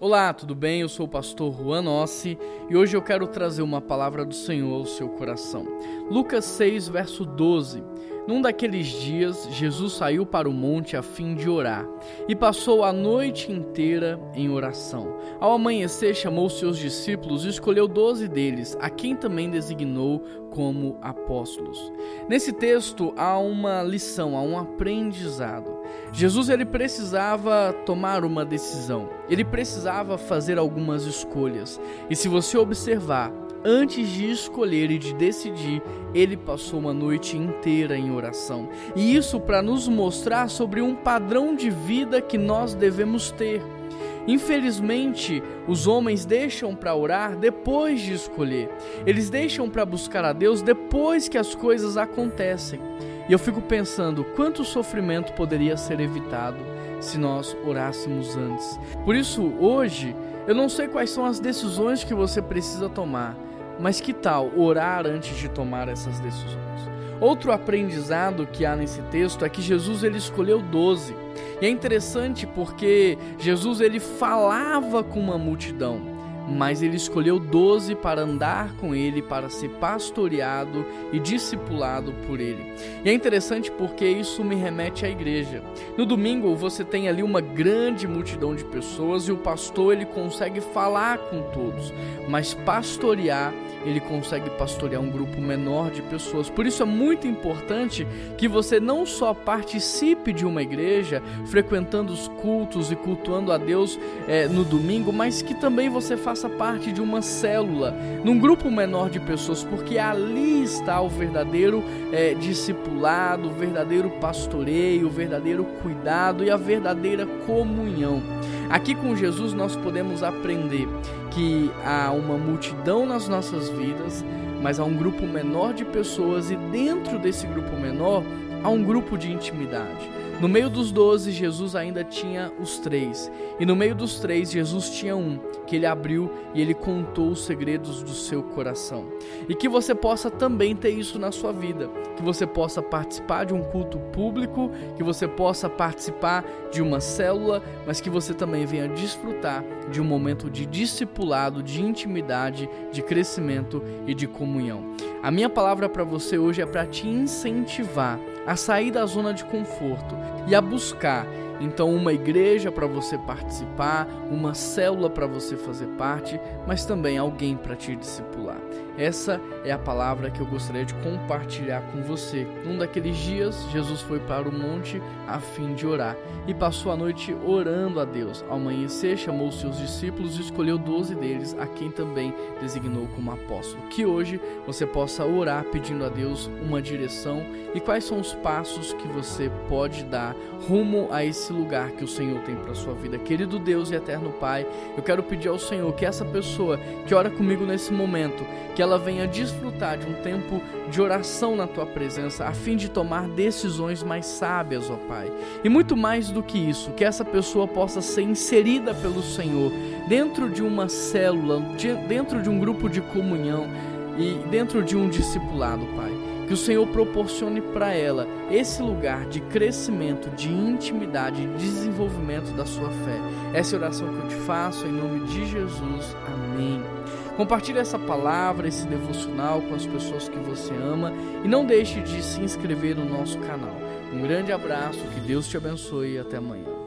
Olá, tudo bem? Eu sou o pastor Juan Ossi e hoje eu quero trazer uma palavra do Senhor ao seu coração. Lucas 6, verso 12. Num daqueles dias, Jesus saiu para o monte a fim de orar e passou a noite inteira em oração. Ao amanhecer, chamou seus discípulos e escolheu doze deles, a quem também designou como apóstolos. Nesse texto há uma lição, há um aprendizado. Jesus ele precisava tomar uma decisão. Ele precisava fazer algumas escolhas. E se você observar, antes de escolher e de decidir, ele passou uma noite inteira em oração. E isso para nos mostrar sobre um padrão de vida que nós devemos ter. Infelizmente, os homens deixam para orar depois de escolher. Eles deixam para buscar a Deus depois que as coisas acontecem. E eu fico pensando quanto sofrimento poderia ser evitado se nós orássemos antes. Por isso, hoje, eu não sei quais são as decisões que você precisa tomar, mas que tal orar antes de tomar essas decisões? Outro aprendizado que há nesse texto é que Jesus ele escolheu doze. E é interessante porque Jesus ele falava com uma multidão mas ele escolheu doze para andar com ele, para ser pastoreado e discipulado por ele. E é interessante porque isso me remete à igreja. No domingo você tem ali uma grande multidão de pessoas e o pastor ele consegue falar com todos, mas pastorear ele consegue pastorear um grupo menor de pessoas. Por isso é muito importante que você não só participe de uma igreja, frequentando os cultos e cultuando a Deus é, no domingo, mas que também você faça parte de uma célula, num grupo menor de pessoas, porque ali está o verdadeiro é, discipulado, o verdadeiro pastoreio, o verdadeiro cuidado e a verdadeira comunhão. Aqui com Jesus nós podemos aprender que há uma multidão nas nossas vidas, mas há um grupo menor de pessoas e dentro desse grupo menor há um grupo de intimidade. No meio dos doze, Jesus ainda tinha os três. E no meio dos três, Jesus tinha um, que ele abriu e ele contou os segredos do seu coração. E que você possa também ter isso na sua vida. Que você possa participar de um culto público, que você possa participar de uma célula, mas que você também venha desfrutar de um momento de discipulado, de intimidade, de crescimento e de comunhão. A minha palavra para você hoje é para te incentivar a sair da zona de conforto e a buscar então, uma igreja para você participar, uma célula para você fazer parte, mas também alguém para te discipular. Essa é a palavra que eu gostaria de compartilhar com você. Num daqueles dias, Jesus foi para o monte a fim de orar e passou a noite orando a Deus. Ao amanhecer, chamou seus discípulos e escolheu doze deles, a quem também designou como apóstolo. Que hoje você possa orar pedindo a Deus uma direção e quais são os passos que você pode dar rumo a esse esse lugar que o Senhor tem para sua vida. Querido Deus e eterno Pai, eu quero pedir ao Senhor que essa pessoa que ora comigo nesse momento, que ela venha desfrutar de um tempo de oração na tua presença, a fim de tomar decisões mais sábias, ó Pai. E muito mais do que isso, que essa pessoa possa ser inserida pelo Senhor dentro de uma célula, dentro de um grupo de comunhão e dentro de um discipulado, Pai. Que o Senhor proporcione para ela esse lugar de crescimento, de intimidade, de desenvolvimento da sua fé. Essa é oração que eu te faço em nome de Jesus. Amém. Compartilhe essa palavra, esse devocional com as pessoas que você ama e não deixe de se inscrever no nosso canal. Um grande abraço, que Deus te abençoe e até amanhã.